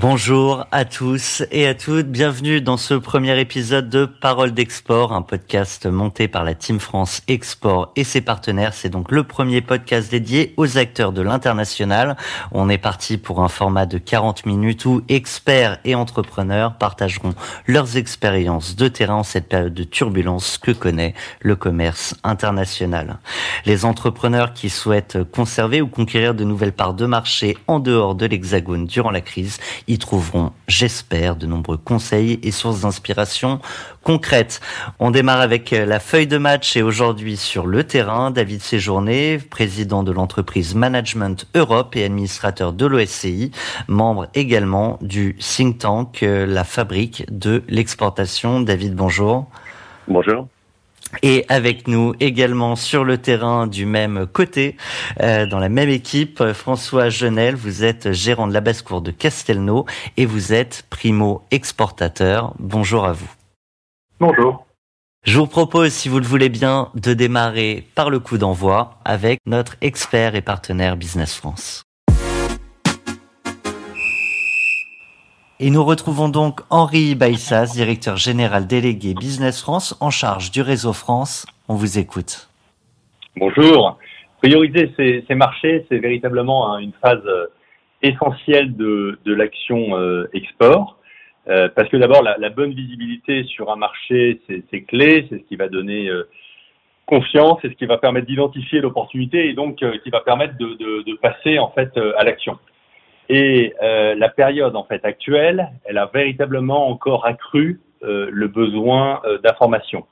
Bonjour à tous et à toutes, bienvenue dans ce premier épisode de Parole d'Export, un podcast monté par la Team France Export et ses partenaires. C'est donc le premier podcast dédié aux acteurs de l'international. On est parti pour un format de 40 minutes où experts et entrepreneurs partageront leurs expériences de terrain en cette période de turbulence que connaît le commerce international. Les entrepreneurs qui souhaitent conserver ou conquérir de nouvelles parts de marché en dehors de l'hexagone durant la crise y trouveront, j'espère, de nombreux conseils et sources d'inspiration concrètes. On démarre avec la feuille de match et aujourd'hui sur le terrain, David Séjourné, président de l'entreprise Management Europe et administrateur de l'OSCI, membre également du think tank euh, La Fabrique de l'exportation. David, bonjour. Bonjour. Et avec nous également sur le terrain du même côté, euh, dans la même équipe, François Genel, vous êtes gérant de la basse-cour de Castelnau et vous êtes primo exportateur. Bonjour à vous. Bonjour. Je vous propose, si vous le voulez bien, de démarrer par le coup d'envoi avec notre expert et partenaire Business France. Et nous retrouvons donc Henri Baïssas, directeur général délégué Business France, en charge du réseau France. On vous écoute. Bonjour. Prioriser ces, marchés, c'est véritablement une phase euh, essentielle de, l'action euh, export. Euh, parce que d'abord, la, bonne visibilité sur un marché, c'est clé, c'est ce qui va donner confiance, c'est ce qui va permettre d'identifier l'opportunité et donc qui va permettre de, de passer en fait à l'action. Et euh, la période en fait actuelle, elle a véritablement encore accru euh, le besoin euh, d'information.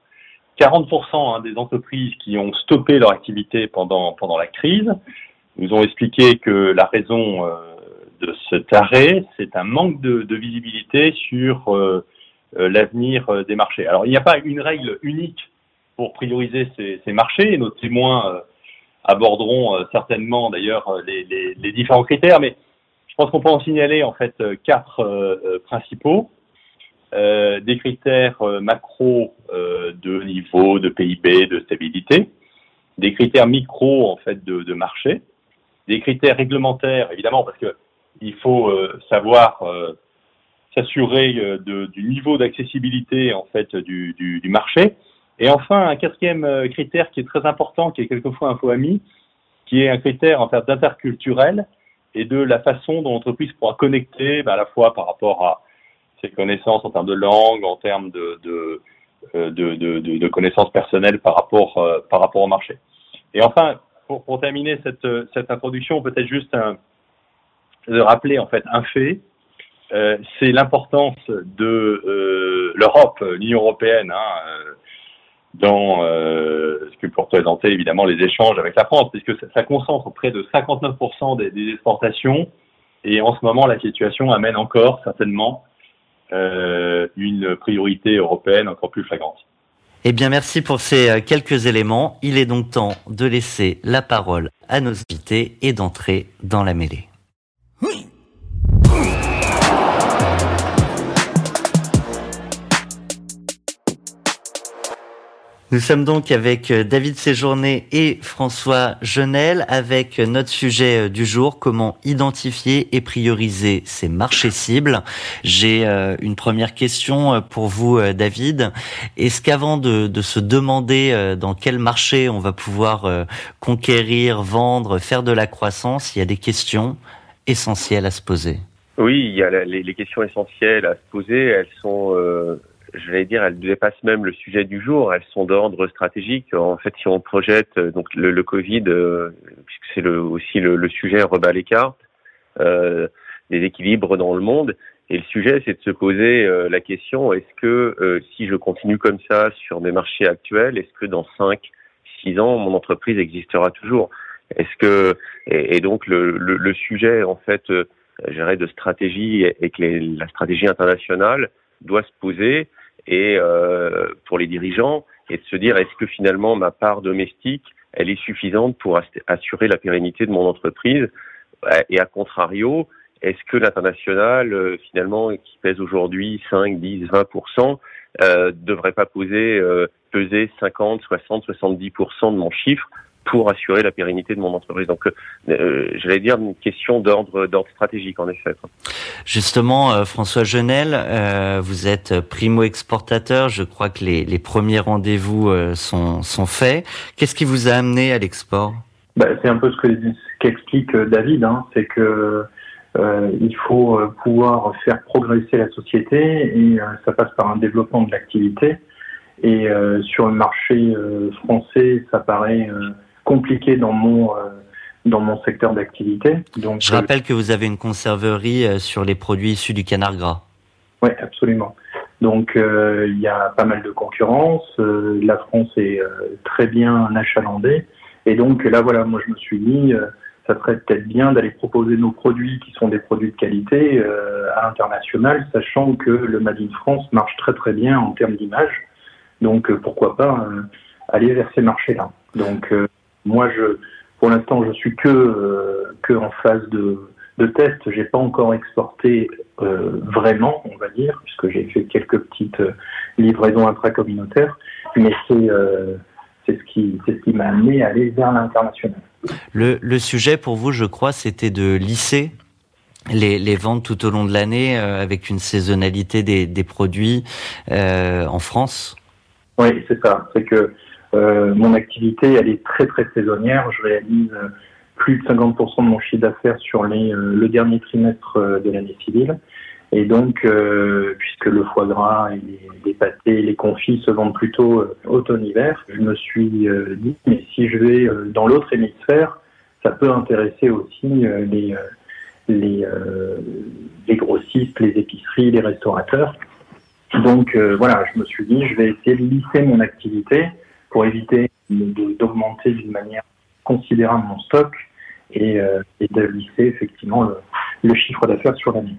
40% hein, des entreprises qui ont stoppé leur activité pendant pendant la crise nous ont expliqué que la raison de cet arrêt, c'est un manque de, visibilité sur l'avenir des marchés. Alors il n'y a pas une règle unique pour prioriser ces, marchés. Et nos témoins aborderont certainement d'ailleurs les, les, différents critères, mais pense qu'on peut en signaler en fait euh, quatre euh, euh, principaux. des critères macro de niveau de PIB, de stabilité, des critères micro en fait de, marché, des critères réglementaires évidemment parce que il faut savoir s'assurer du niveau d'accessibilité en fait du, marché. Et enfin un quatrième critère qui est très important, qui est quelquefois un faux ami, qui est un critère en termes d'interculturel et de la façon dont l'entreprise pourra connecter bah, à la fois par rapport à ses connaissances en termes de langue, en termes de, euh, connaissances personnelles par rapport, euh, par rapport au marché. Et enfin, pour, terminer cette, cette introduction, peut-être juste de rappeler en fait un fait, euh, c'est l'importance de l'Europe, l'Union européenne, hein, dans euh, ce que pour présenter évidemment les échanges avec la France, puisque ça, concentre près de 59% des, des, exportations. Et en ce moment, la situation amène encore certainement euh, une priorité européenne encore plus flagrante. Eh bien, merci pour ces euh, quelques éléments. Il est donc temps de laisser la parole à nos invités et d'entrer dans la mêlée. Nous sommes donc avec euh, David Séjourné et François Genel avec notre sujet euh, du jour, comment identifier et prioriser ces marchés cibles. J'ai euh, une première question pour vous, David. Est-ce qu'avant de, se demander dans quel marché on va pouvoir conquérir, vendre, faire de la croissance, il y a des questions essentielles à se poser? Oui, il y a les, les questions essentielles à se poser. Elles sont je vais dire, elles dépassent même le sujet du jour. Elles sont d'ordre stratégique. En fait, si on projette euh, donc le, le Covid, euh, puisque c'est le, aussi le, le, sujet rebat les cartes, euh, des équilibres dans le monde. Et le sujet, c'est de se poser euh, la question est-ce que si je continue comme ça sur mes marchés actuels, est-ce que dans 5, 6 ans, mon entreprise existera toujours? Est-ce que et, donc le, sujet en fait, euh, de stratégie et que la stratégie internationale doit se poser et euh, pour les dirigeants et de se dire est-ce que finalement ma part domestique elle est suffisante pour assurer la pérennité de mon entreprise? Et à contrario est-ce que l'international, finalement, qui pèse aujourd'hui 5, 10, 20%, euh, devrait pas poser, peser 50, 60, 70% de mon chiffre pour assurer la pérennité de mon entreprise. Donc, euh, j'allais dire une question d'ordre d'ordre stratégique en effet. Justement, euh, François Genel, euh, vous êtes primo-exportateur. Je crois que les, les premiers rendez-vous euh, sont, sont faits. Qu'est-ce qui vous a amené à l'export? Bah, C'est un peu ce que qu'explique euh, David. Hein, c'est que il faut pouvoir faire progresser la société et ça passe par un développement de l'activité. Et sur le marché français, ça paraît compliqué dans mon euh, dans mon secteur d'activité. Donc, je rappelle que vous avez une conserverie euh, sur les produits issus du canard gras. Oui, absolument. Donc euh, il y a pas mal de concurrence. la France est très bien achalandée. Et donc là, voilà, moi je me suis dit, ça serait peut-être bien d'aller proposer nos produits qui sont des produits de qualité à l'international, sachant que le Made in France marche très très bien en termes d'image. Donc pourquoi pas aller vers ces marchés-là. Donc moi, je, pour l'instant, je suis que, euh, que en phase de, de test. J'ai pas encore exporté euh, vraiment, on va dire, puisque j'ai fait quelques petites euh, livraisons intracommunautaires. Mais c'est c'est ce qui ce qui m'a amené à aller vers l'international. Le, le sujet pour vous, je crois, c'était de lisser les, les, ventes tout au long de l'année avec une saisonnalité des, des produits euh, en France Oui, c'est ça. C'est que euh, mon activité, elle est très très saisonnière. Je réalise euh, plus de 50% de mon chiffre d'affaires sur euh, le dernier trimestre de l'année civile. Et donc, puisque le foie gras les, pâtés, les confits se vendent plutôt automne-hiver, je me suis dit, mais si je vais dans l'autre hémisphère, ça peut intéresser aussi les grossistes, les épiceries, les restaurateurs. Donc voilà, je me suis dit, je vais essayer de lisser mon activité pour éviter d'augmenter d'une manière considérable mon stock et, euh, et de effectivement le, chiffre d'affaires sur l'année.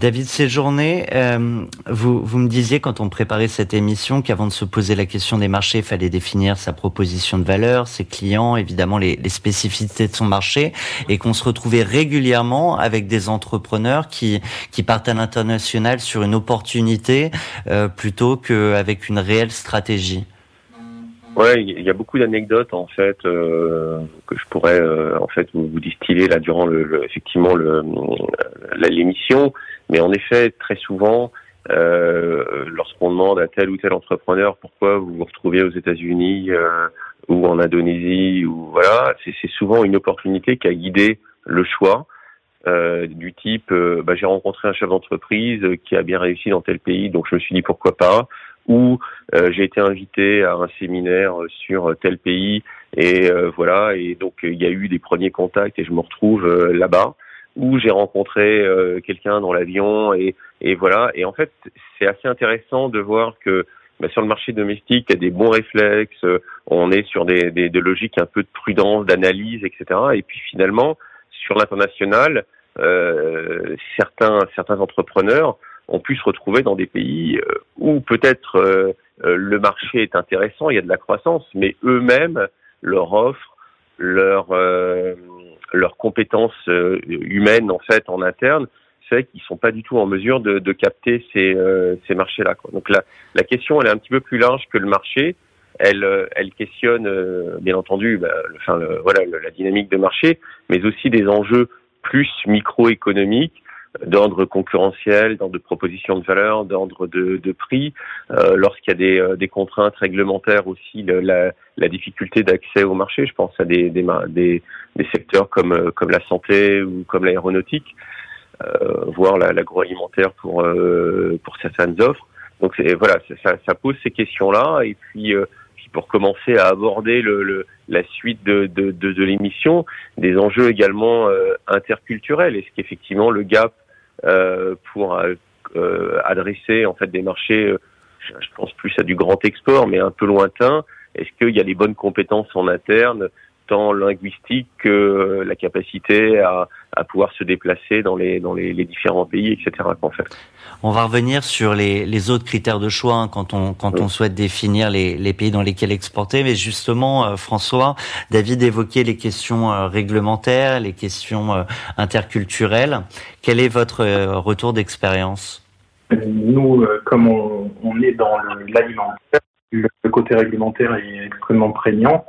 David Séjourné, euh, vous, vous me disiez quand on préparait cette émission qu'avant de se poser la question des marchés, il fallait définir sa proposition de valeur, ses clients, évidemment les, les spécificités de son marché, et qu'on se retrouvait régulièrement avec des entrepreneurs qui, qui partent à l'international sur une opportunité euh, plutôt qu'avec une réelle stratégie. Ouais, il y a beaucoup d'anecdotes en fait euh, que je pourrais euh, en fait vous, distiller là durant le, effectivement le l'émission, mais en effet très souvent euh, lorsqu'on demande à tel ou tel entrepreneur pourquoi vous vous retrouvez aux États-Unis euh, ou en Indonésie ou voilà, c'est souvent une opportunité qui a guidé le choix. Euh, du type, bah, j'ai rencontré un chef d'entreprise qui a bien réussi dans tel pays, donc je me suis dit pourquoi pas où euh, j'ai été invité à un séminaire sur tel pays et euh, voilà et donc il y a eu des premiers contacts et je me retrouve euh, là-bas où j'ai rencontré quelqu'un dans l'avion et, et voilà et en fait c'est assez intéressant de voir que bah, sur le marché domestique, il y a des bons réflexes, on est sur des, des, des logiques un peu de prudence, d'analyse, etc. Et puis finalement, sur l'international, euh, certains, certains entrepreneurs on pu se retrouver dans des pays euh, où peut-être euh, euh, le marché est intéressant, il y a de la croissance, mais eux-mêmes, leur offre, leur, leurs compétences humaines en fait en interne, c'est qu'ils sont pas du tout en mesure de, de capter ces, ces marchés-là. Donc la, la question, elle est un petit peu plus large que le marché. Elle, elle questionne, bien entendu, bah, enfin, voilà, la dynamique de marché, mais aussi des enjeux plus microéconomiques d'ordre concurrentiel, d'ordre de proposition de valeur, d'ordre de, de, prix. Euh, Lorsqu'il y a des, euh, des, contraintes réglementaires aussi, le, la, la, difficulté d'accès au marché, je pense à des, des, des, des secteurs comme, euh, comme la santé ou comme l'aéronautique, euh, voire l'agroalimentaire pour, euh, pour certaines offres. Donc voilà, ça, ça, pose ces questions-là. Et puis, euh, puis, pour commencer à aborder le, le la suite de, de, de, de l'émission, des enjeux également interculturels. Est-ce qu'effectivement le gap pour euh, euh, adresser en fait des marchés, je pense plus à du grand export, mais un peu lointain. Est-ce qu'il y a les bonnes compétences en interne tant linguistique que la capacité à, à pouvoir se déplacer dans les dans les, les différents pays, etc. En fait. On va revenir sur les, les autres critères de choix hein, quand on quand on souhaite définir les, les pays dans lesquels exporter. Mais justement, euh, François, David évoquait les questions euh, réglementaires, les questions euh, interculturelles. Quel est votre retour d'expérience? Nous, comme on, on, est dans l'alimentaire, le côté réglementaire est extrêmement prégnant.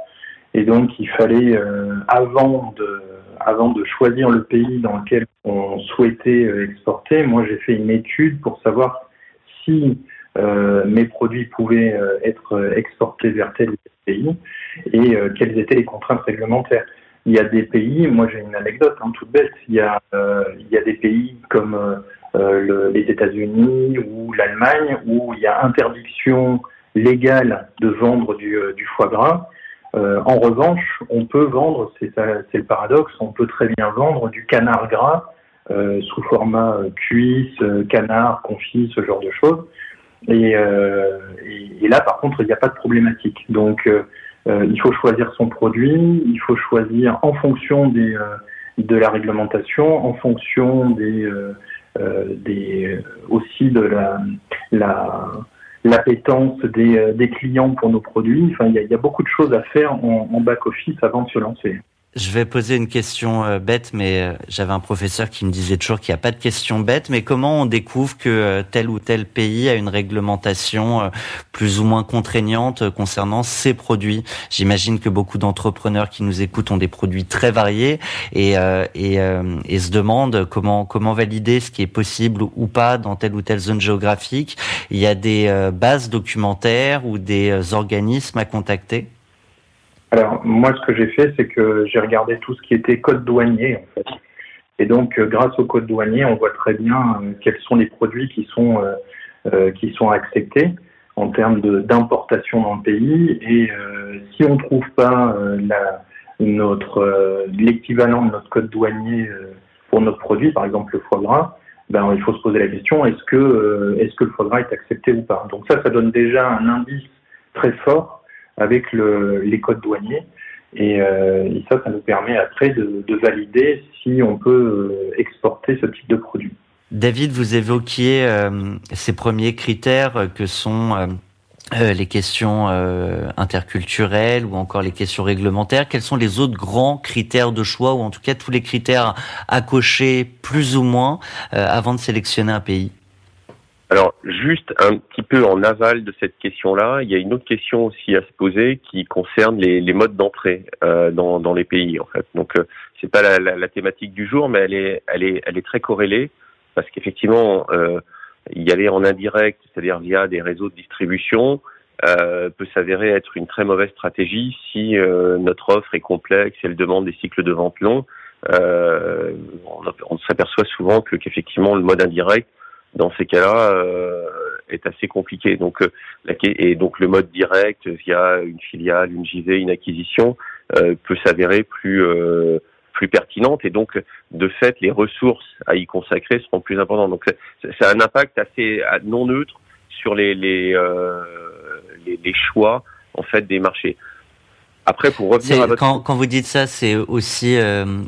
Et donc, il fallait, euh, avant, de, avant de choisir le pays dans lequel on souhaitait euh, exporter, moi, j'ai fait une étude pour savoir si euh, mes produits pouvaient euh, être exportés vers tel pays et euh, quelles étaient les contraintes réglementaires. Il y a des pays, moi j'ai une anecdote hein, toute bête, il y a, il y a des pays comme le, les États-Unis ou l'Allemagne où il y a interdiction légale de vendre du, du foie gras euh, en revanche, on peut vendre, c'est le paradoxe, on peut très bien vendre du canard gras euh, sous format euh, cuisse, canard, confit, ce genre de choses. Et, là, par contre, il n'y a pas de problématique. Donc, il faut choisir son produit, il faut choisir en fonction de la réglementation, en fonction des, aussi de la l'appétence des, euh, des, clients pour nos produits. Enfin, il y, a, beaucoup de choses à faire en, en back-office avant de se lancer. Je vais poser une question euh, bête, mais euh, j'avais un professeur qui me disait toujours qu'il n'y a pas de question bête. Mais comment on découvre que euh, tel ou tel pays a une réglementation plus ou moins contraignante concernant ses produits? J'imagine que beaucoup d'entrepreneurs qui nous écoutent ont des produits très variés et, se demandent comment comment valider ce qui est possible ou pas dans telle ou telle zone géographique. Il y a des bases documentaires ou des organismes à contacter? Alors, moi, ce que j'ai fait, c'est que j'ai regardé tout ce qui était code douanier, en fait. Et donc, euh, grâce au code douanier, on voit très bien euh, quels sont les produits qui sont, euh, qui sont acceptés en termes d'importation dans le pays. Et si on ne trouve pas notre l'équivalent de notre code douanier pour notre produit, par exemple le foie gras, ben, il faut se poser la question est-ce que, est-ce que le foie gras est accepté ou pas? Donc ça, ça donne déjà un indice très fort avec le, les codes douaniers. Et, euh, ça, ça nous permet après de, de valider si on peut euh, exporter ce type de produit. David, vous évoquiez euh, ces premiers critères que sont euh, les questions interculturelles ou encore les questions réglementaires. Quels sont les autres grands critères de choix ou en tout cas tous les critères à cocher plus ou moins avant de sélectionner un pays? Alors, juste un petit peu en aval de cette question-là, il y a une autre question aussi à se poser qui concerne les, les modes d'entrée euh, dans, dans, les pays, en fait. Donc, euh, c'est pas la, la, la, thématique du jour, mais elle est, elle est, elle est très corrélée parce qu'effectivement, euh, y aller en indirect, c'est-à-dire via des réseaux de distribution, euh, peut s'avérer être une très mauvaise stratégie si euh, notre offre est complexe, elle demande des cycles de vente longs. Euh, on, on s'aperçoit souvent que qu'effectivement le mode indirect dans ces cas-là euh, est assez compliqué. Donc, euh, et donc le mode direct via une filiale, une JV, une acquisition euh, peut s'avérer plus plus pertinente et donc de fait les ressources à y consacrer seront plus importantes. Donc ça a un impact assez non neutre sur les les, les, les choix en fait des marchés. Après, pour revenir à votre... quand, quand vous dites ça, c'est aussi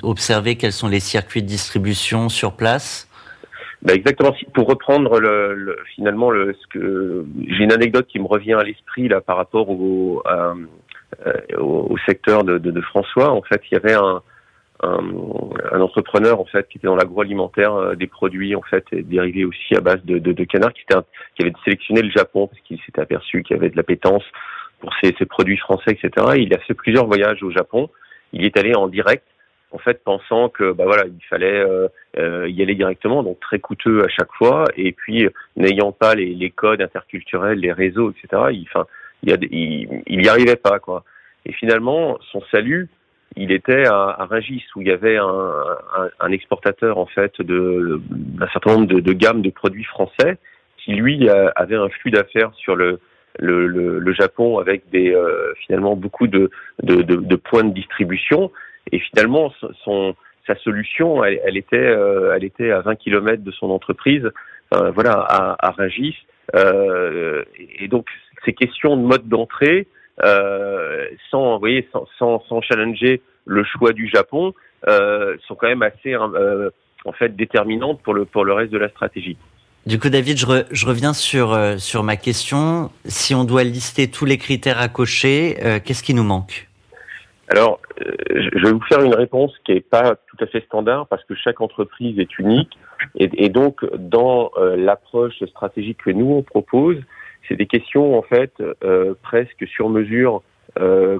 observer quels sont les circuits de distribution sur place bah exactement. Pour reprendre le, le, finalement le, ce que j'ai une anecdote qui me revient à l'esprit là par rapport au, euh, secteur de, François. En fait, il y avait un, un, un, entrepreneur en fait qui était dans l'agroalimentaire, euh, des produits en fait dérivés aussi à base de, de, de canard, qui, était qui avait sélectionné le Japon parce qu'il s'était aperçu qu'il y avait de l'appétence pour ces, ces produits français, etc. Il a fait plusieurs voyages au Japon. Il est allé en direct en fait pensant que bah voilà il fallait euh, euh, y aller directement donc très coûteux à chaque fois. Et puis n'ayant pas les, les, codes interculturels les réseaux etc il enfin il y a il, il y arrivait pas quoi. Et finalement son salut il était à, à Rungis où il y avait un, un, un exportateur en fait de d'un certain nombre de, de gammes de produits français qui lui avait un flux d'affaires sur le le, le, Japon avec des euh, finalement beaucoup de, de, de points de distribution et finalement, son, sa solution, elle, elle était, euh, elle était à 20 km de son entreprise, euh, voilà, à, à. Euh, et donc, ces questions de mode d'entrée sans, vous voyez, sans, sans, sans, challenger le choix du Japon, sont quand même assez en fait déterminantes pour le pour le reste de la stratégie. Du coup, David, je, je reviens sur sur ma question. Si on doit lister tous les critères à cocher, qu'est-ce qui nous manque? Alors, euh, je vais vous faire une réponse qui n'est pas tout à fait standard parce que chaque entreprise est unique. Et, donc, dans euh, l'approche stratégique que nous, on propose, c'est des questions, en fait, euh, presque sur mesure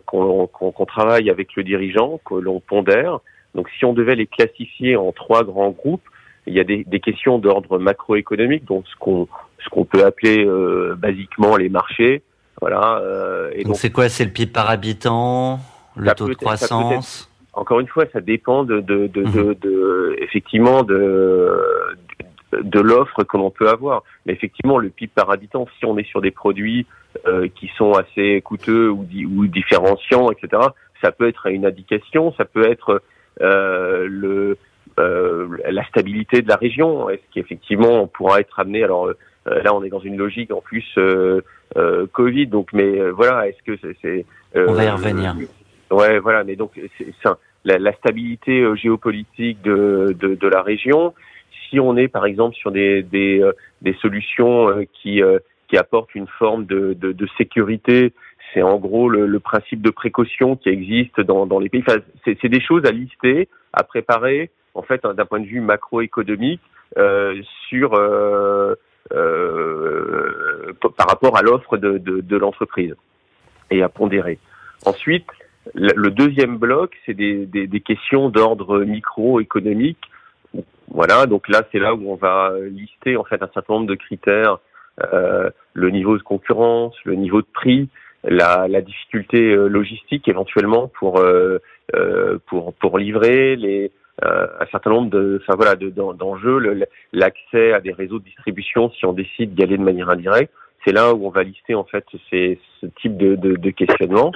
qu'on travaille avec le dirigeant, que l'on pondère. Donc, si on devait les classifier en trois grands groupes, il y a des, des questions d'ordre macroéconomique, donc ce qu'on ce qu'on peut appeler basiquement les marchés. Voilà. et donc, c'est quoi? C'est le PIB par habitant? Le taux de croissance Encore une fois, ça dépend de, de, de, mhm. de, effectivement de, de l'offre que l'on peut avoir. Mais effectivement, le PIB par habitant, si on est sur des produits euh, qui sont assez coûteux ou, ou différenciants, etc., ça peut être une indication, ça peut être euh, le, euh, la stabilité de la région. Est-ce qu'effectivement on pourra être amené Alors euh, là, on est dans une logique en plus euh, Covid, donc mais voilà, est-ce que c'est on va y revenir. Ouais, voilà. Mais donc, c'est la, la, stabilité euh, géopolitique de, de, de, la région. Si on est, par exemple, sur des, des, euh, des solutions euh, qui, qui apportent une forme de, de, de sécurité, c'est en gros le, le, principe de précaution qui existe dans, dans les pays. Enfin, c'est des choses à lister, à préparer, en fait, d'un point de vue macroéconomique, euh, sur euh, euh, par rapport à l'offre de, de, de l'entreprise et à pondérer. Ensuite, le deuxième bloc, c'est des, des, des, questions d'ordre microéconomique. Voilà, donc là, c'est là où on va lister en fait un certain nombre de critères euh, le niveau de concurrence, le niveau de prix, la, la difficulté euh, logistique éventuellement pour euh, euh, pour pour livrer les euh, un certain nombre de enfin voilà d'enjeux, l'accès à des réseaux de distribution si on décide d'y aller de manière indirecte. C'est là où on va lister en fait ces, ce type de, de, de questionnement.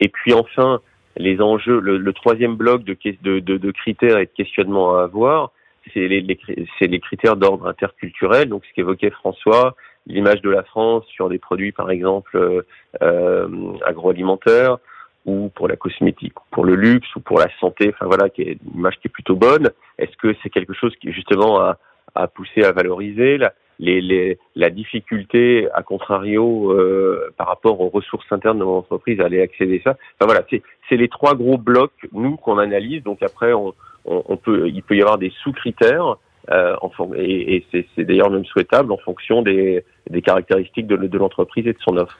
Et puis enfin, les enjeux, le, troisième bloc de, de, de, critères et de questionnements à avoir, c'est les, les, critères d'ordre interculturel, donc ce qu'évoquait François, l'image de la France sur des produits par exemple euh, euh, agroalimentaires ou pour la cosmétique, pour le luxe ou pour la santé, enfin voilà, qui est une image qui est plutôt bonne. Est-ce que c'est quelque chose qui justement a, a poussé à valoriser? Les, les, la difficulté, à contrario, euh, par rapport aux ressources internes de mon entreprise, à aller accéder à ça. Enfin voilà, c'est les trois gros blocs nous qu'on analyse. Donc après, on, on, peut, il peut y avoir des sous-critères. Euh, et, et c'est d'ailleurs même souhaitable en fonction des, des caractéristiques de, de l'entreprise et de son offre.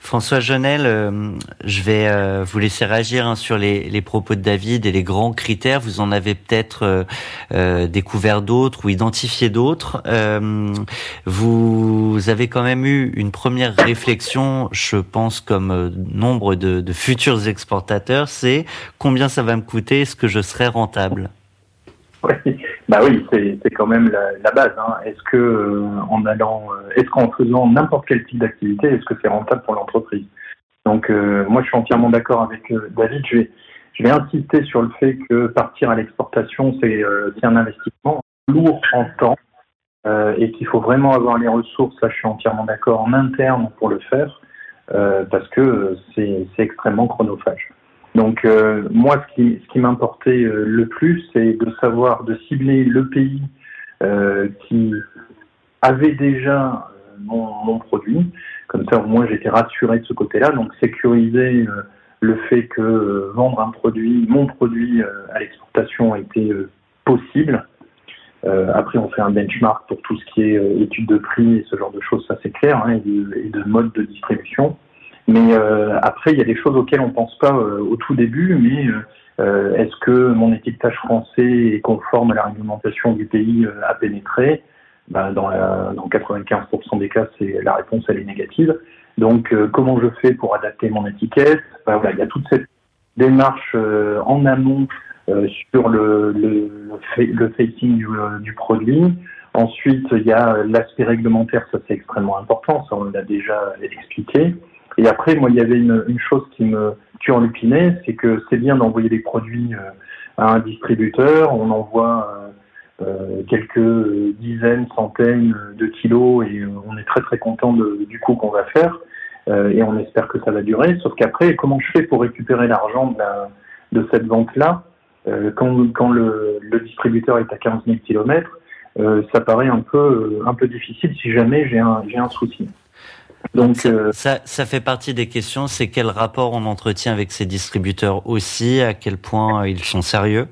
François Jonel, euh, je vais euh, vous laisser réagir hein, sur les, propos de David et les grands critères. Vous en avez peut-être euh, découvert d'autres ou identifié d'autres. vous avez quand même eu une première réflexion, je pense, comme nombre de, de futurs exportateurs, c'est combien ça va me coûter, est-ce que je serai rentable? oui, bah oui, c'est quand même la, base. Hein. Est-ce que euh, en allant, euh, est-ce qu'en faisant n'importe quel type d'activité, est-ce que c'est rentable pour l'entreprise? Donc euh, moi, je suis entièrement d'accord avec David. Je vais, je vais insister sur le fait que partir à l'exportation, c'est un investissement lourd en temps et qu'il faut vraiment avoir les ressources. Là, je suis entièrement d'accord en interne pour le faire parce que c'est extrêmement chronophage. Donc euh, moi, ce qui, ce qui m'importait euh, le plus, c'est de savoir, de cibler le pays euh, qui avait déjà mon, produit. Comme ça, au moins, j'étais rassuré de ce côté-là. Donc sécuriser le fait que vendre un produit, mon produit à l'exportation était possible. après, on fait un benchmark pour tout ce qui est étude de prix et ce genre de choses, ça c'est clair, hein, et, de, et, de, mode de distribution. Mais euh, après, il y a des choses auxquelles on pense pas euh, au tout début, mais euh, est-ce que mon étiquetage français est conforme à la réglementation du pays à pénétrer? Ben, dans, la, dans 95% des cas, c'est la réponse elle est négative. Donc, comment je fais pour adapter mon étiquette? Ben, voilà, Il y a toute cette démarche en amont sur le, le, le facing du, du, produit. Ensuite, il y a l'aspect réglementaire, ça c'est extrêmement important, ça on l'a déjà expliqué. Et après, moi, il y avait une, chose qui me turlupinait, c'est que c'est bien d'envoyer des produits euh, à un distributeur, on envoie euh, euh, quelques dizaines, centaines de kilos et on est très très content du coup qu'on va faire. et on espère que ça va durer. Sauf qu'après, comment je fais pour récupérer l'argent de, cette vente-là quand, le, distributeur est à 15 000 km Ça paraît un peu, un peu difficile si jamais j'ai un, un souci. Donc ça, ça, fait partie des questions. C'est quel rapport on entretient avec ces distributeurs aussi À quel point ils sont sérieux?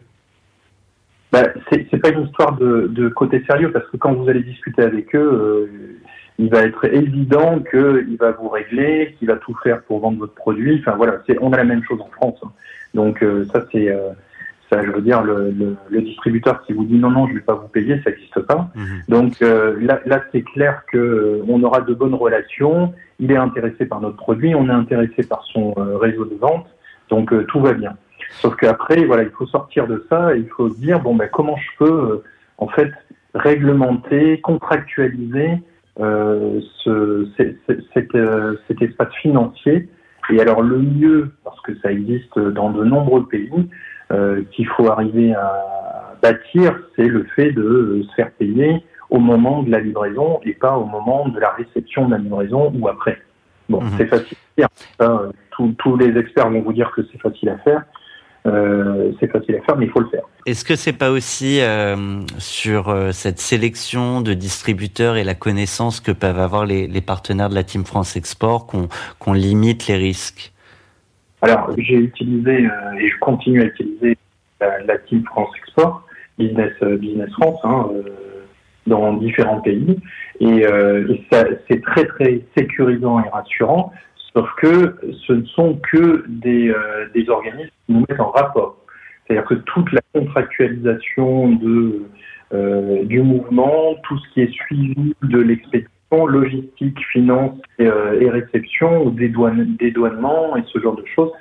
Bah, c'est pas une histoire de, de, côté sérieux parce que quand vous allez discuter avec eux, euh, il va être évident qu'il va vous régler, qu'il va tout faire pour vendre votre produit. Enfin voilà, on a la même chose en France. Hein. Donc euh, ça c'est euh, ça, je veux dire, le, le, le, distributeur qui vous dit non non, je vais pas vous payer, ça n'existe pas. Mhm. Donc là, là c'est clair que on aura de bonnes relations. Il est intéressé par notre produit, on est intéressé par son réseau de vente, donc tout va bien. Sauf qu'après, voilà, il faut sortir de ça et il faut se dire bon ben comment je peux euh, en fait réglementer, contractualiser euh, ce, cet, euh, cet, espace financier. Et alors le mieux, parce que ça existe dans de nombreux pays, euh, qu'il faut arriver à bâtir, c'est le fait de se faire payer au moment de la livraison et pas au moment de la réception de la livraison ou après. Bon, mhm. c'est facile à faire. tous les experts vont vous dire que c'est facile à faire. Euh, c'est facile à faire, mais il faut le faire. Est-ce que c'est pas aussi euh, sur euh, cette sélection de distributeurs et la connaissance que peuvent avoir les, partenaires de la Team France Export qu'on limite les risques? Alors, j'ai utilisé et je continue à utiliser la, Team France Export, Business, Business France, hein, dans différents pays. Et, et c'est très, très sécurisant et rassurant Sauf que ce ne sont que des, euh, des organismes qui nous mettent en rapport. C'est-à-dire que toute la contractualisation de, euh, du mouvement, tout ce qui est suivi de l'expédition, logistique, finance et, euh, réception, ou dédouanement et ce genre de choses,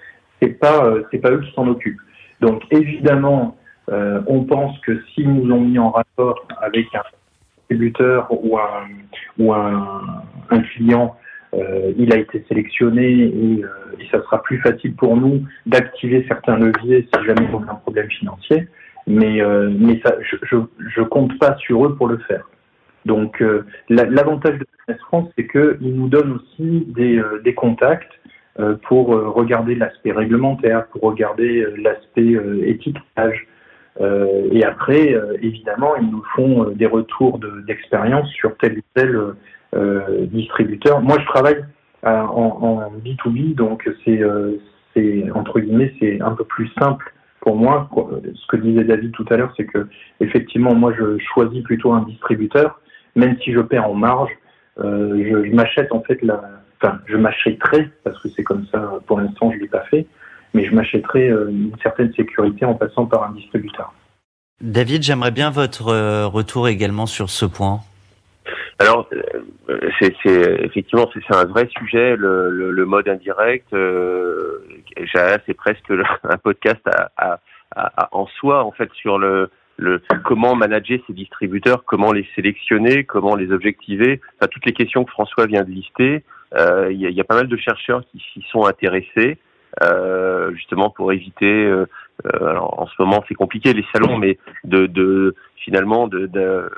c'est pas c'est pas eux qui s'en occupent. Donc évidemment, on pense que s'ils nous ont mis en rapport avec un distributeur ou un ou un, un client euh, il a été sélectionné et, euh, et, ça sera plus facile pour nous d'activer certains leviers si jamais on a un problème financier. Mais, euh, mais ça, je, je, je, compte pas sur eux pour le faire. Donc l'avantage de Business France, c'est qu'ils nous donnent aussi des, des contacts pour regarder l'aspect réglementaire, pour regarder l'aspect étiquetage. et après, évidemment, ils nous font des retours d'expérience sur tel ou tel euh, distributeur. Moi, je travaille euh, en, B2B, donc euh, c'est entre guillemets, c'est un peu plus simple pour moi. Ce que disait David tout à l'heure, c'est que effectivement, moi, je choisis plutôt un distributeur, même si je perds en marge. je, m'achète en fait la, enfin, je m'achèterai parce que c'est comme ça. Pour l'instant, je l'ai pas fait, mais je m'achèterai une certaine sécurité en passant par un distributeur. David, j'aimerais bien votre retour également sur ce point. Alors, euh, c'est effectivement c'est un vrai sujet le, le, mode indirect. Euh, c'est presque un podcast à, à, en soi en fait sur le, le comment manager ces distributeurs, comment les sélectionner, comment les objectiver. Enfin, toutes les questions que François vient de lister. Euh, il y, a, y, a, pas mal de chercheurs qui s'y sont intéressés. Euh, justement pour éviter. Euh, euh, alors en ce moment c'est compliqué les salons, mais de, de finalement de, de,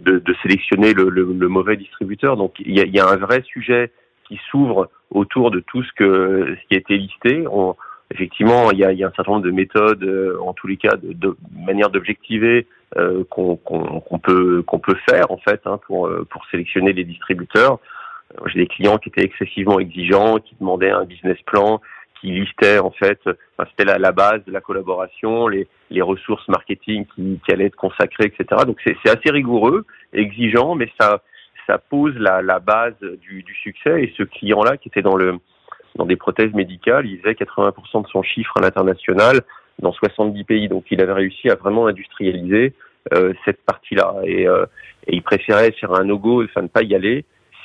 de, sélectionner le, le, le, mauvais distributeur. Donc il y a, y a, un vrai sujet qui s'ouvre autour de tout ce que ce qui a été listé. Effectivement, il y a, y a, un certain nombre de méthodes, en tous les cas, de, de manière d'objectiver euh, qu'on qu'on peut qu'on peut faire en fait hein, pour pour sélectionner les distributeurs. J'ai des clients qui étaient excessivement exigeants, qui demandaient un business plan, qui listait en fait, c'était la, la, base de la collaboration, les, les ressources marketing qui, qui, allaient être consacrées, etc. Donc c'est assez rigoureux, exigeant, mais ça, ça pose la, la base du, du, succès. Et ce client-là, qui était dans le dans des prothèses médicales, il faisait 80% de son chiffre à l'international dans 70 pays. Donc il avait réussi à vraiment industrialiser euh, cette partie-là. Et, euh, et, il préférait faire un no-go, enfin ne pas y aller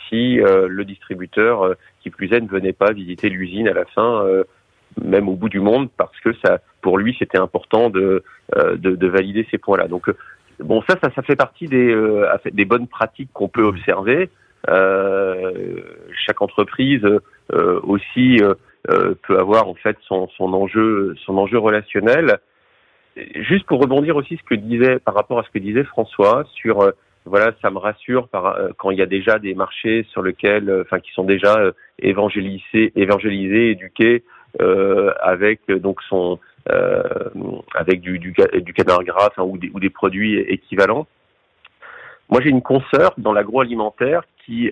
si euh, le distributeur euh, qui plus est ne venait pas visiter l'usine à la fin, euh, même au bout du monde, parce que ça, pour lui, c'était important de, de, de, valider ces points-là. Donc bon, ça, ça, ça fait partie des, des bonnes pratiques qu'on peut observer. Chaque entreprise aussi peut avoir en fait son, son enjeu, son enjeu relationnel. Juste pour rebondir aussi ce que disait par rapport à ce que disait François sur voilà, ça me rassure par, quand il y a déjà des marchés sur lesquels, enfin, qui sont déjà évangélisés, évangélisés, éduqués, avec donc son, avec du, du, du canard gras ou, des, ou des produits équivalents. Moi, j'ai une consoeur dans l'agroalimentaire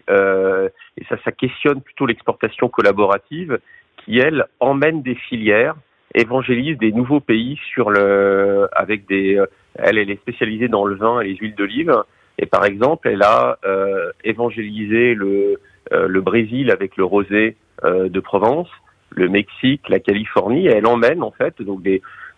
euh, et ça, ça questionne plutôt l'exportation collaborative, qui elle emmène des filières, évangélise des nouveaux pays sur le, avec des, euh, elle, elle est spécialisée dans le vin et les huiles d'olive. Et par exemple, elle a euh, évangélisé le, le Brésil avec le rosé de Provence, le Mexique, la Californie. Et elle emmène en fait donc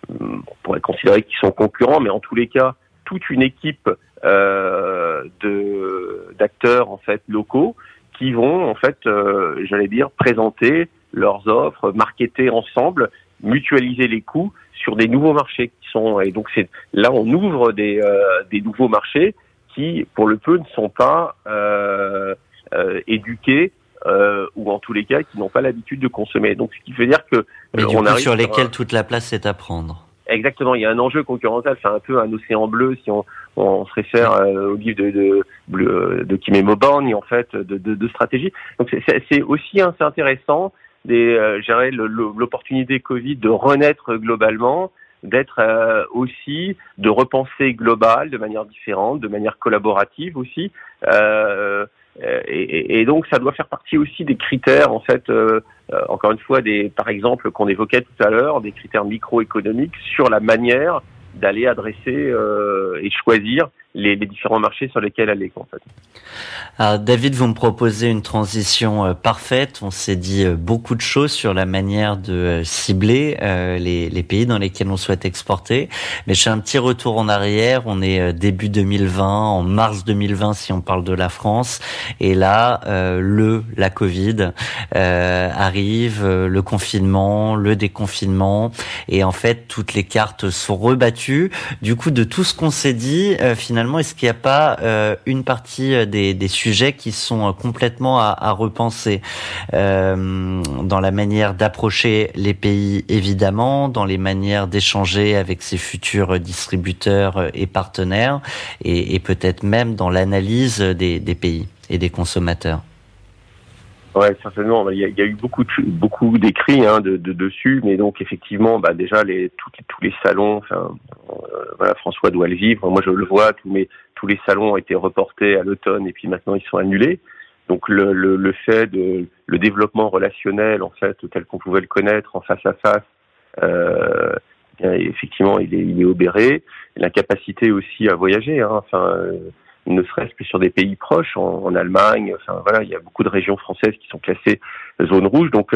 on pourrait considérer qu'ils sont concurrents, mais en tous les cas, toute une équipe de d'acteurs en fait locaux qui vont en fait, euh, j'allais dire, présenter leurs offres, marketer ensemble, mutualiser les coûts sur des nouveaux marchés qui sont et donc c'est là on ouvre des euh, des nouveaux marchés qui pour le peu ne sont pas euh, euh, éduqués euh, ou en tous les cas qui n'ont pas l'habitude de consommer. Donc ce qui veut dire que on arrive sur lesquels toute la place est à prendre? Exactement, il y a un enjeu concurrentiel, c'est un peu un océan bleu si on, on se réfère euh, au livre de, de, de, de Kim et en fait, de, de, de stratégie. Donc c'est aussi assez intéressant, des, euh, l'opportunité Covid de renaître globalement, d'être euh, aussi, de repenser global, de manière différente, de manière collaborative aussi. Euh, et, et, donc ça doit faire partie aussi des critères en fait euh, encore une fois des par exemple qu'on évoquait tout à l'heure des critères microéconomiques sur la manière d'aller adresser euh, et choisir les, différents marchés sur lesquels aller. En fait. Alors, David, vous me proposez une transition euh, parfaite. On s'est dit euh, beaucoup de choses sur la manière de euh, cibler les, les, pays dans lesquels on souhaite exporter. Mais je fais un petit retour en arrière. On est début 2020, en mars 2020 si on parle de la France. Et là, le la Covid arrive, le confinement, le déconfinement, et en fait toutes les cartes sont rebattues. Du coup, de tout ce qu'on s'est dit, finalement est-ce qu'il n'y a pas euh, une partie euh, des, sujets qui sont euh, complètement à, repenser dans la manière d'approcher les pays, évidemment, dans les manières d'échanger avec ses futurs distributeurs et partenaires, et, peut-être même dans l'analyse des pays et des consommateurs? Ouais, certainement. Il y a, eu beaucoup, de, beaucoup d'écrits hein, de, de, dessus, mais donc effectivement, bah déjà les tous, les salons. Enfin, euh, voilà, François doit le vivre. Moi, je le vois. Tous mes tous les salons ont été reportés à l'automne et puis maintenant ils sont annulés. Donc le, le, le fait de le développement relationnel en fait tel qu'on pouvait le connaître en face à face, euh, effectivement, il est, il est obéré. La capacité aussi à voyager. Hein, enfin. Euh, ne serait-ce que sur des pays proches, en, Allemagne. Enfin voilà, il y a beaucoup de régions françaises qui sont classées zone rouge. Donc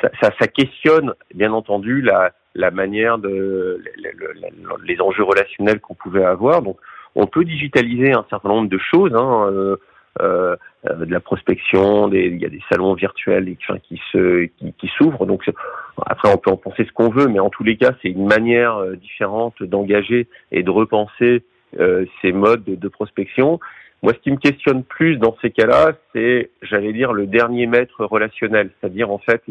ça, ça, ça questionne bien entendu la, la manière de les, enjeux relationnels qu'on pouvait avoir. Donc on peut digitaliser un certain nombre de choses. Hein, euh, euh, de la prospection, des, il y a des salons virtuels enfin, qui se qui, qui s'ouvrent. Donc après on peut en penser ce qu'on veut, mais en tous les cas c'est une manière euh, différente d'engager et de repenser euh, ces modes de, prospection. Moi, ce qui me questionne plus dans ces cas-là, c'est, j'allais dire, le dernier maître relationnel, c'est-à-dire en fait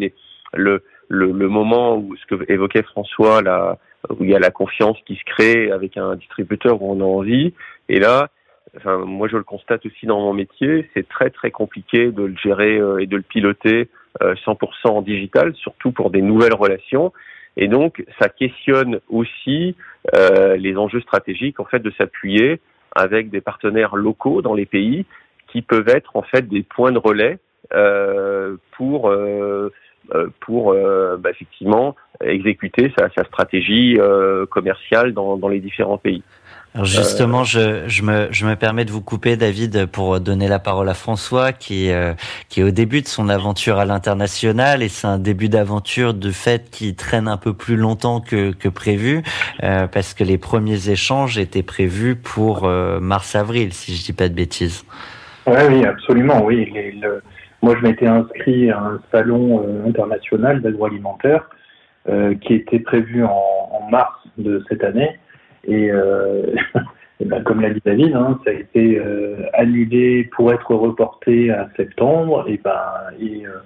le, le, moment où ce que évoquait François, là, où il y a la confiance qui se crée avec un distributeur où on a envie, et là, enfin, moi je le constate aussi dans mon métier, c'est très très compliqué de le gérer euh, et de le piloter 100% euh, en digital, surtout pour des nouvelles relations. Et donc, ça questionne aussi euh, les enjeux stratégiques, en fait, de s'appuyer avec des partenaires locaux dans les pays qui peuvent être en fait des points de relais euh, pour euh, euh pour euh, bah, effectivement exécuter sa, sa stratégie euh, commerciale dans, dans les différents pays. Alors justement, je, je, me, je me permets de vous couper, David, pour donner la parole à François, qui, euh, qui est au début de son aventure à l'international, et c'est un début d'aventure de fait qui traîne un peu plus longtemps que, que prévu, euh, parce que les premiers échanges étaient prévus pour euh, mars-avril, si je dis pas de bêtises. Oui, oui, absolument, oui. le... Moi, je m'étais inscrit à un salon euh, international d'agroalimentaire euh, qui était prévu en, en mars de cette année et, euh, et ben, comme l'a dit David, hein, ça a été euh, annulé pour être reporté à septembre. Et, ben, et euh,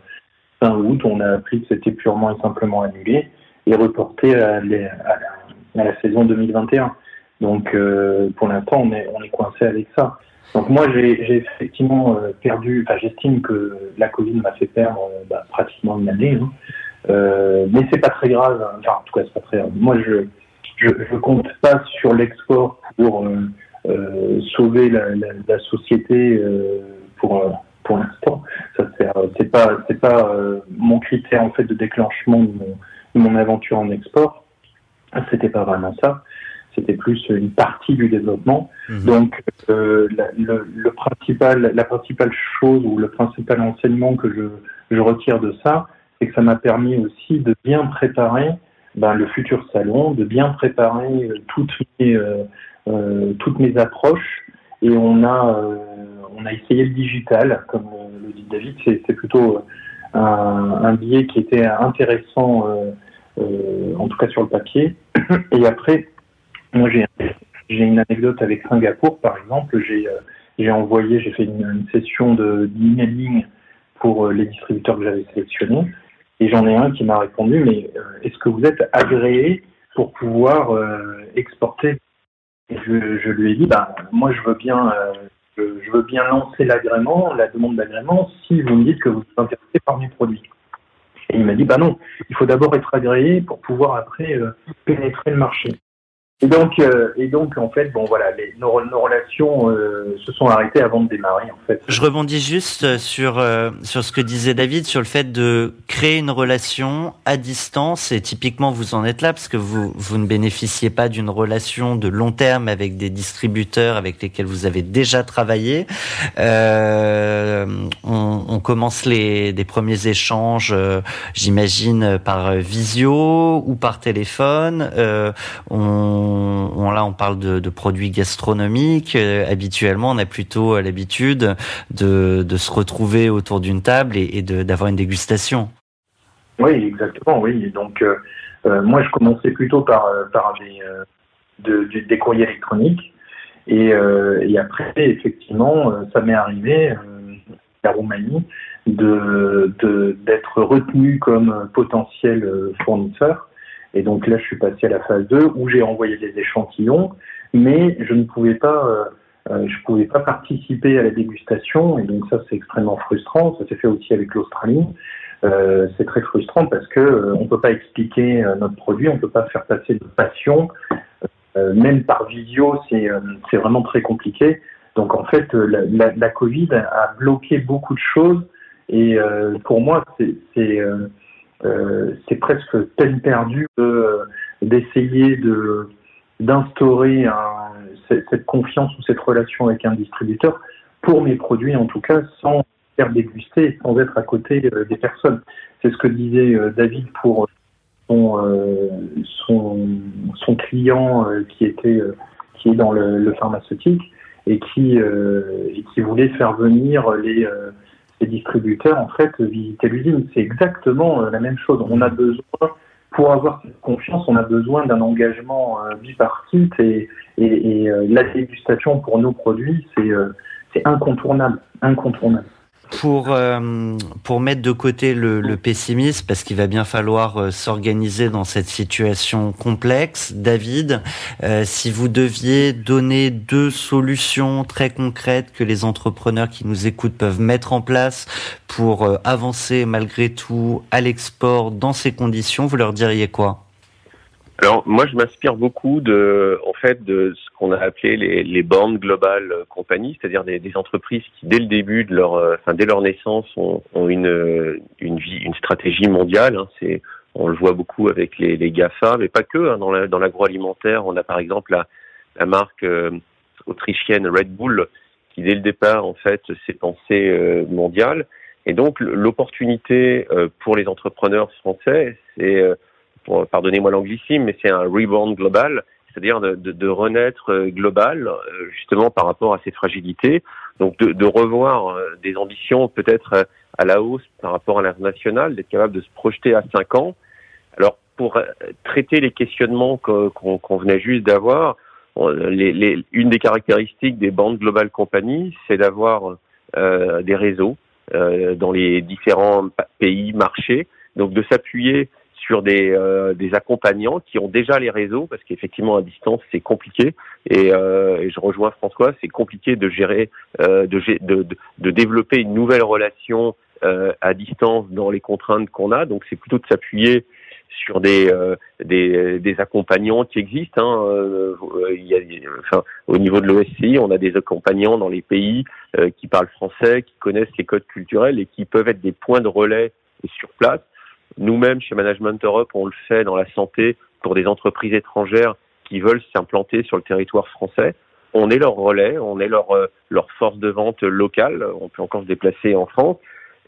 fin août, on a appris que c'était purement et simplement annulé et reporté à, la, saison 2021. Donc euh, pour l'instant, on est, on est coincé avec ça. Donc moi, j'ai effectivement perdu, enfin j'estime que la Covid m'a fait perdre bah, pratiquement une année, hein. mais c'est pas très grave, hein. enfin en tout cas c'est pas très grave. Moi je, je, je compte pas sur l'export pour sauver la, la, la société pour pour l'instant. Ça c'est pas c'est pas euh, mon critère en fait de déclenchement de mon, aventure en export. C'était pas vraiment ça. C'était plus une partie du développement. Mhm. Donc euh, la, le, le, principal la principale chose ou le principal enseignement que je je retire de ça, c'est que ça m'a permis aussi de bien préparer ben, le futur salon, de bien préparer euh, toutes mes euh, toutes mes approches et on a on a essayé le digital, comme le dit David, c'est plutôt euh, un, billet qui était intéressant, euh, euh, en tout cas sur le papier. Et après, moi j'ai une anecdote avec Singapour, par exemple. J'ai envoyé, j'ai fait une, session d'emailing pour les distributeurs que j'avais sélectionnés. Et j'en ai un qui m'a répondu, mais est-ce que vous êtes agréé pour pouvoir exporter? Je, je, lui ai dit, bah, moi je veux bien je veux bien lancer l'agrément, la demande d'agrément, si vous me dites que vous êtes intéressé par mes produits. Et il m'a dit, bah non, il faut d'abord être agréé pour pouvoir après euh, pénétrer le marché. Et donc, euh, et donc, en fait, bon, voilà, les, nos, nos relations euh, se sont arrêtées avant de démarrer, en fait. Je rebondis juste sur euh, sur ce que disait David, sur le fait de créer une relation à distance. Et typiquement, vous en êtes là parce que vous vous ne bénéficiez pas d'une relation de long terme avec des distributeurs avec lesquels vous avez déjà travaillé. Euh, on, on, commence les des premiers échanges, j'imagine, par visio ou par téléphone. on là, on parle de, produits gastronomiques. Euh, habituellement, on a plutôt euh, l'habitude de, se retrouver autour d'une table et, d'avoir une dégustation. Oui, exactement. Oui. Donc, euh, moi, je commençais plutôt par, des, courriers électroniques. Et, après, effectivement, ça m'est arrivé à Roumanie d'être retenu comme potentiel fournisseur et donc là, je suis passé à la phase 2 où j'ai envoyé des échantillons, mais je ne pouvais pas, euh, euh, pouvais pas participer à la dégustation. Et donc ça, c'est extrêmement frustrant. Ça s'est fait aussi avec l'Australie. Euh, c'est très frustrant parce que euh, on peut pas expliquer notre produit, on peut pas faire passer de passion. même par visio, c'est vraiment très compliqué. Donc en fait, la, la, Covid a bloqué beaucoup de choses. Et pour moi, c'est euh, c'est presque peine perdue d'essayer de, d'instaurer cette confiance ou cette relation avec un distributeur pour mes produits en tout cas sans faire déguster, sans être à côté euh, des personnes. C'est ce que disait euh, David pour son, son, son client qui était qui est dans le, le pharmaceutique et qui, et qui voulait faire venir les les distributeurs en fait visiter l'usine. C'est exactement euh, la même chose. On a besoin, pour avoir cette confiance, on a besoin d'un engagement euh, bipartite et, et, et euh, la dégustation pour nos produits, c'est incontournable, incontournable pour euh, pour mettre de côté le, le pessimisme parce qu'il va bien falloir euh, s'organiser dans cette situation complexe. David, euh, si vous deviez donner deux solutions très concrètes que les entrepreneurs qui nous écoutent peuvent mettre en place pour avancer malgré tout à l'export dans ces conditions, vous leur diriez quoi? Alors moi, je m'inspire beaucoup de, en fait, de ce qu'on a appelé les, les bornes globales compagnies, c'est-à-dire des, des, entreprises qui, dès le début de leur, euh, enfin dès leur naissance, ont, ont une, une vie, une stratégie mondiale. Hein. C'est, on le voit beaucoup avec les, les Gafa, mais pas que. Hein. Dans, la, dans l'agroalimentaire, on a par exemple la, la marque euh, autrichienne Red Bull, qui dès le départ, en fait, s'est pensée euh, mondiale. Et donc, l'opportunité pour les entrepreneurs français, c'est pardonnez-moi l'anglicisme, mais c'est un reborn global, c'est-à-dire de, de, de, renaître euh, global, euh, justement par rapport à ces fragilités. Donc de, de revoir euh, des ambitions peut-être à la hausse par rapport à l'international, d'être capable de se projeter à cinq ans. Alors pour traiter les questionnements qu'on venait juste d'avoir, les, les, une des caractéristiques des bandes globales compagnies, c'est d'avoir euh, des réseaux euh, dans les différents pays, marchés, donc de s'appuyer sur des, euh, des accompagnants qui ont déjà les réseaux, parce qu'effectivement à distance c'est compliqué. Et, euh, je rejoins François, c'est compliqué de gérer, euh, de, de, de, développer une nouvelle relation euh, à distance dans les contraintes qu'on a. Donc c'est plutôt de s'appuyer sur des, euh, des, des accompagnants qui existent. Hein. Euh, il y a, enfin, au niveau de l'OSCI, on a des accompagnants dans les pays qui parlent français, qui connaissent les codes culturels et qui peuvent être des points de relais sur place. Nous-mêmes, chez Management Europe, on le fait dans la santé pour des entreprises étrangères qui veulent s'implanter sur le territoire français. On est leur relais, on est leur, euh, leur force de vente locale. On peut encore se déplacer en France.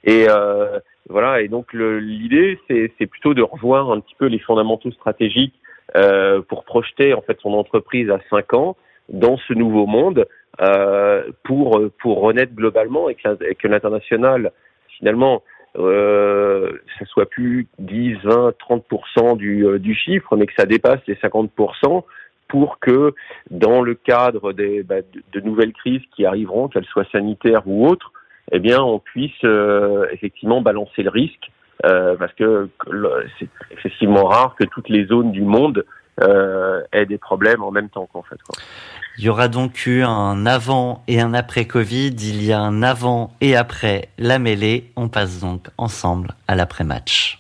Et euh, voilà. Et donc l'idée, c'est plutôt de revoir un petit peu les fondamentaux stratégiques euh, pour projeter en fait son entreprise à 5 ans dans ce nouveau monde euh, pour pour renaître globalement et que, que l'international finalement euh, ça soit plus 10, 20, 30% du, euh, du chiffre, mais que ça dépasse les 50% pour que dans le cadre des, bah, de, nouvelles crises qui arriveront, qu'elles soient sanitaires ou autres, eh bien, on puisse euh, effectivement balancer le risque, euh, parce que c'est excessivement rare que toutes les zones du monde euh, des problèmes en même temps. Il y aura donc eu un avant et un après Covid. Il y a un avant et après la mêlée. On passe donc ensemble à l'après-match.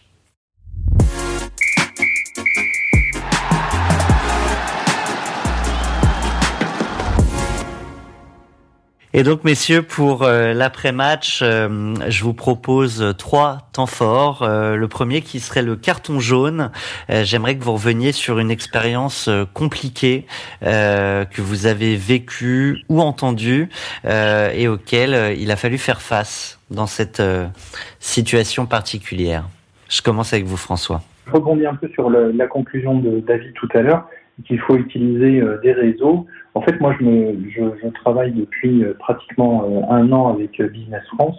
Et donc, messieurs, pour euh, l'après-match, euh, je vous propose trois temps forts. Euh, le premier qui serait le carton jaune. J'aimerais que vous reveniez sur une expérience compliquée que vous avez vécue ou entendue et auquel il a fallu faire face dans cette situation particulière. Je commence avec vous, François. Je rebondis un peu sur la conclusion de David tout à l'heure qu'il faut utiliser des réseaux en fait, moi, je, me, je, travaille depuis euh, pratiquement euh, un an avec euh, Business France.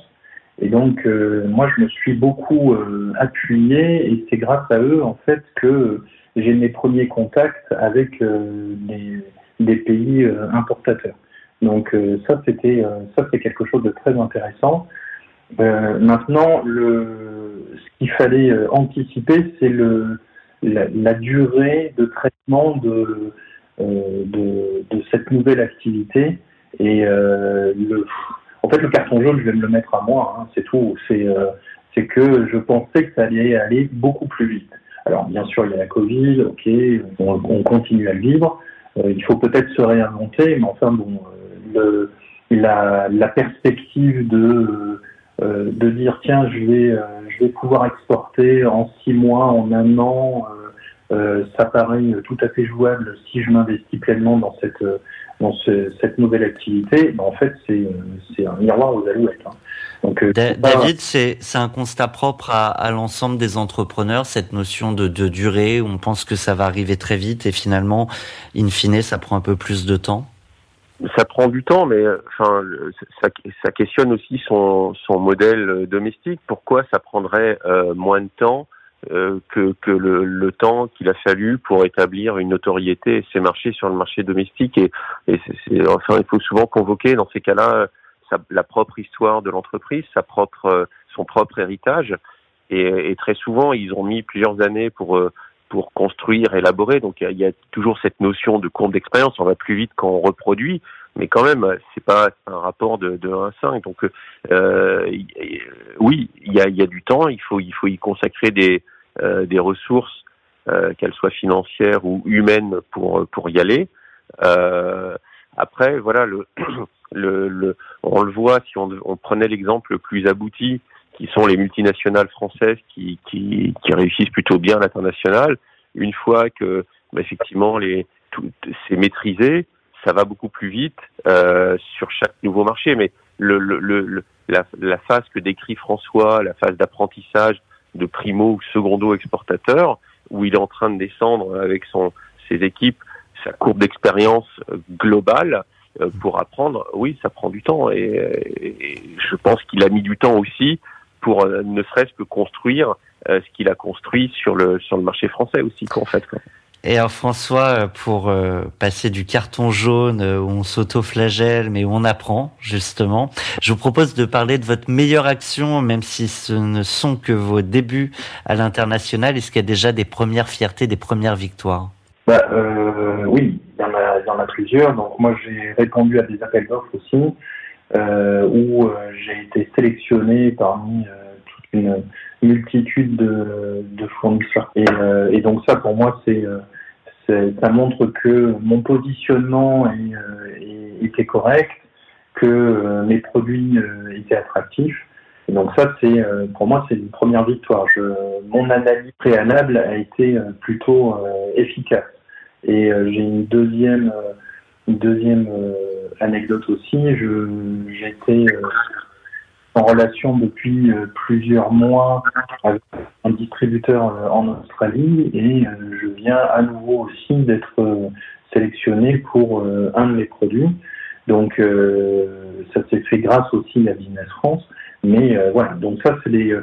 Et donc, moi, je me suis beaucoup appuyé et c'est grâce à eux, en fait, que j'ai mes premiers contacts avec des, des, pays importateurs. Donc, ça, c'était, ça, c'est quelque chose de très intéressant. maintenant, ce qu'il fallait anticiper, c'est la, durée de traitement de, euh, de, de, cette nouvelle activité. Et euh, en fait, le carton jaune, je vais me le mettre à moi, hein, c'est tout. C'est euh, c'est que je pensais que ça allait aller beaucoup plus vite. Alors, bien sûr, il y a la Covid, ok, on, on continue à le vivre. Euh, il faut peut-être se réinventer, mais enfin, bon, la, perspective de, euh, de dire, tiens, je vais, je vais pouvoir exporter en six mois, en un an, euh, ça paraît tout à fait jouable si je m'investis pleinement dans cette dans ce, cette nouvelle activité. Ben, en fait, c'est c'est un miroir aux alouettes. Hein. Donc, euh, David, c'est c'est un constat propre à, à l'ensemble des entrepreneurs cette notion de, de durée où on pense que ça va arriver très vite et finalement, in fine, ça prend un peu plus de temps? Ça prend du temps, mais enfin, ça, ça questionne aussi son, son modèle domestique. Pourquoi ça prendrait euh, moins de temps? Euh, que, que le, le, temps qu'il a fallu pour établir une notoriété et ses marchés sur le marché domestique. Et, et c'est, enfin, il faut souvent convoquer dans ces cas-là la propre histoire de l'entreprise, sa propre, son propre héritage. Et, et, très souvent, ils ont mis plusieurs années pour euh, pour construire, élaborer. Donc il y, a toujours cette notion de courbe d'expérience. On va plus vite quand on reproduit, mais quand même, c'est pas un rapport de, de 1 à 5. Donc euh, oui, il y a, du temps. Il faut il faut y consacrer des euh, des ressources, euh, qu'elles soient financières ou humaines, pour pour y aller. Euh, après, voilà, le, le, on le voit si on, prenait l'exemple le plus abouti qui sont les multinationales françaises qui, qui, qui réussissent plutôt bien à l'international. Une fois que bah, effectivement les tout c'est maîtrisé, ça va beaucoup plus vite euh, sur chaque nouveau marché. Mais le, le, le la, la, phase que décrit François, la phase d'apprentissage de primo ou secondo exportateur, où il est en train de descendre avec son ses équipes sa courbe d'expérience globale euh, pour apprendre, oui, ça prend du temps et, je pense qu'il a mis du temps aussi pour euh, ne serait-ce que construire euh, ce qu'il a construit sur le sur le marché français aussi, en fait. Quoi. Et alors François, pour passer du carton jaune où on s'auto-flagelle mais où on apprend justement, je vous propose de parler de votre meilleure action, même si ce ne sont que vos débuts à l'international. Est-ce qu'il y a déjà des premières fiertés, des premières victoires? Bah, euh, Oui, il y, en a, plusieurs. Donc moi j'ai répondu à des appels d'offres aussi, euh, où euh, j'ai été sélectionné parmi toute une multitude de, de fournisseurs. Et, et, donc ça pour moi c'est ça montre que mon positionnement est, était correct, que mes produits étaient attractifs. Et donc ça, c'est pour moi, c'est une première victoire. Je, mon analyse préalable a été plutôt efficace. Et euh, j'ai une deuxième, euh, une deuxième euh, anecdote aussi. J'étais en relation depuis plusieurs mois avec un distributeur en Australie et je viens à nouveau aussi d'être sélectionné pour un de mes produits. Donc ça s'est fait grâce aussi à Business France. Mais voilà, donc ça c'est des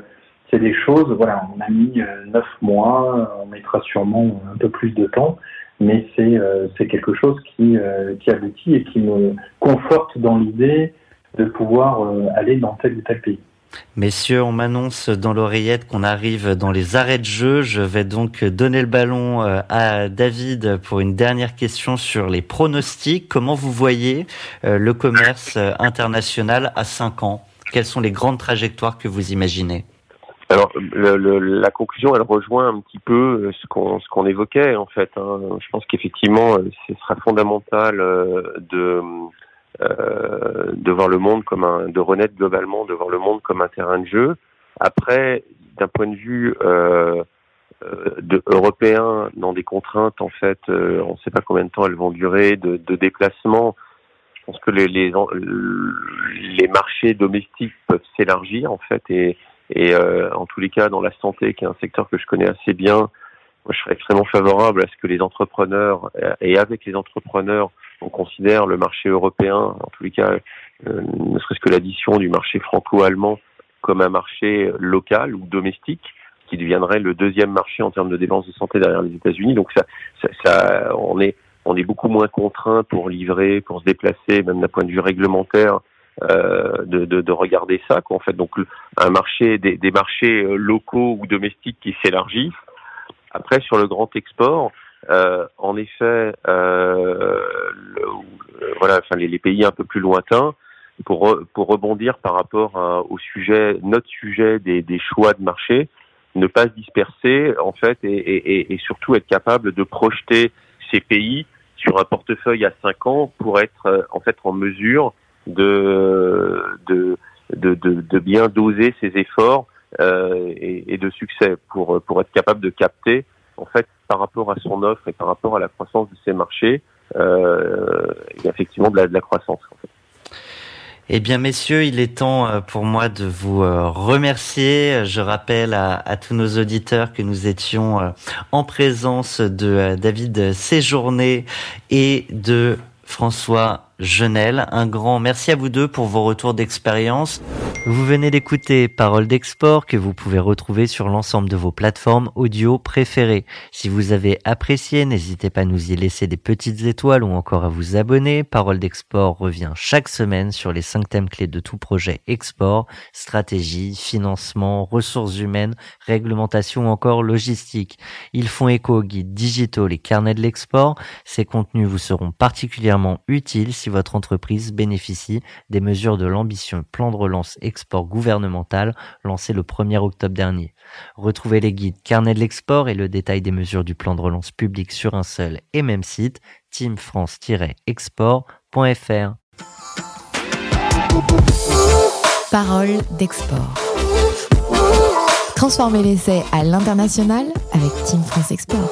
c'est des choses. Voilà, on a mis neuf mois, on mettra sûrement un peu plus de temps, mais c'est euh, quelque chose qui, euh, qui aboutit et qui me conforte dans l'idée de pouvoir euh, aller dans tel ou tel pays. Messieurs, on m'annonce dans l'oreillette qu'on arrive dans les arrêts de jeu. Je vais donc donner le ballon à David pour une dernière question sur les pronostics. Comment vous voyez le commerce international à 5 ans? Quelles sont les grandes trajectoires que vous imaginez? Alors le, le, la conclusion, elle rejoint un petit peu euh, ce qu'on ce qu'on évoquait en fait. Hein. Je pense qu'effectivement, euh, ce sera fondamental euh, de euh, de voir le monde comme un, de renaître globalement, de voir le monde comme un terrain de jeu. Après, d'un point de vue euh, de, européen, dans des contraintes en fait, on ne sait pas combien de temps elles vont durer, de, de déplacement. Je pense que les, les, les marchés domestiques peuvent s'élargir en fait et et euh, en tous les cas, dans la santé, qui est un secteur que je connais assez bien, moi, je serais extrêmement favorable à ce que les entrepreneurs, et avec les entrepreneurs, on considère le marché européen, en tous les cas, euh, ne serait-ce que l'addition du marché franco-allemand comme un marché local ou domestique, qui deviendrait le deuxième marché en termes de dépenses de santé derrière les États-Unis. Donc ça, ça, on est on est beaucoup moins contraint pour livrer, pour se déplacer, même d'un point de vue réglementaire, euh, de, de, de, regarder ça. Quoi, en fait, donc un marché, des, des marchés euh, locaux ou domestiques qui s'élargissent. Après, sur le grand export, en effet, euh, voilà, enfin les, pays un peu plus lointains, pour pour rebondir par rapport au sujet, notre sujet des, choix de marché, ne pas se disperser en fait et, surtout être capable de projeter ces pays sur un portefeuille à cinq ans pour être en fait en mesure de, de, de, de, bien doser ses efforts euh, et, et, de succès pour, pour être capable de capter, en fait, par rapport à son offre et par rapport à la croissance de ses marchés, euh, effectivement de la, de la croissance. Eh bien, messieurs, il est temps euh, pour moi de vous euh, remercier. Je rappelle à, tous nos auditeurs que nous étions en présence de David Séjourné et de François Genel. Un grand merci à vous deux pour vos retours d'expérience. Vous venez d'écouter Parole d'export que vous pouvez retrouver sur l'ensemble de vos plateformes audio préférées. Si vous avez apprécié, n'hésitez pas à nous y laisser des petites étoiles ou encore à vous abonner. Parole d'export revient chaque semaine sur les cinq thèmes clés de tout projet export, stratégie, financement, ressources humaines, réglementation ou encore logistique. Ils font écho aux guides digitaux, les carnets de l'export. Ces contenus vous seront particulièrement utiles votre entreprise bénéficie des mesures de l'ambition plan de relance export gouvernemental lancé le 1er octobre dernier. Retrouvez les guides Carnet de l'export et le détail des mesures du plan de relance public sur un seul et même site, teamfrance-export.fr. Parole d'export. Transformez l'essai à l'international avec Team France Export.